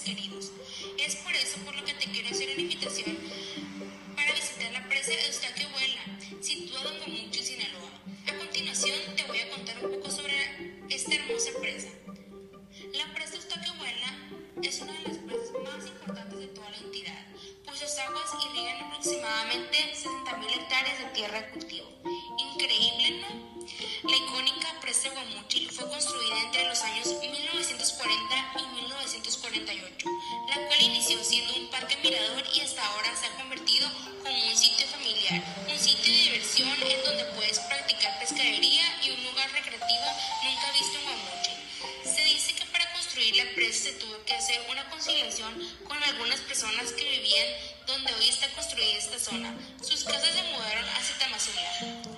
seres queridos. Es por eso por lo que te quiero hacer una invitación para visitar la presa Eustaquio Huela, situada en Guamucho, Sinaloa. A continuación te voy a contar un poco sobre esta hermosa presa. La presa Eustaquio Huela es una de las presas más importantes de toda la entidad, pues sus aguas irrigan aproximadamente 60.000 hectáreas de tierra de cultivo. 1948, la cual inició siendo un parque mirador y hasta ahora se ha convertido como un sitio familiar, un sitio de diversión en donde puedes practicar pescadería y un lugar recreativo nunca visto en Guamuchil. Se dice que para construir la presa se tuvo que hacer una conciliación con algunas personas que vivían donde hoy está construida esta zona. Sus casas se mudaron hacia Tamazula.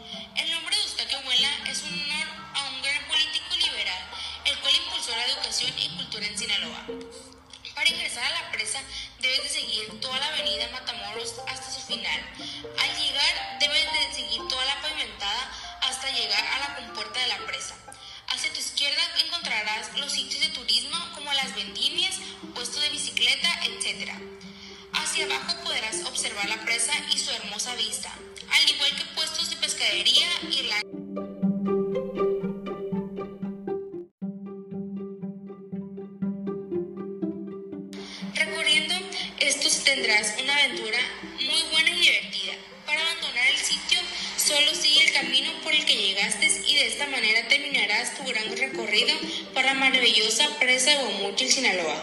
Educación y cultura en Sinaloa. Para ingresar a la presa debes de seguir toda la avenida Matamoros hasta su final. Al llegar debes de seguir toda la pavimentada hasta llegar a la compuerta de la presa. Hacia tu izquierda encontrarás los sitios de turismo como las vendimias, puestos de bicicleta, etc. Hacia abajo podrás observar la presa y su hermosa vista, al igual que puestos de pescadería y la tendrás una aventura muy buena y divertida. Para abandonar el sitio, solo sigue el camino por el que llegaste y de esta manera terminarás tu gran recorrido para la maravillosa presa de Guamuchil, Sinaloa.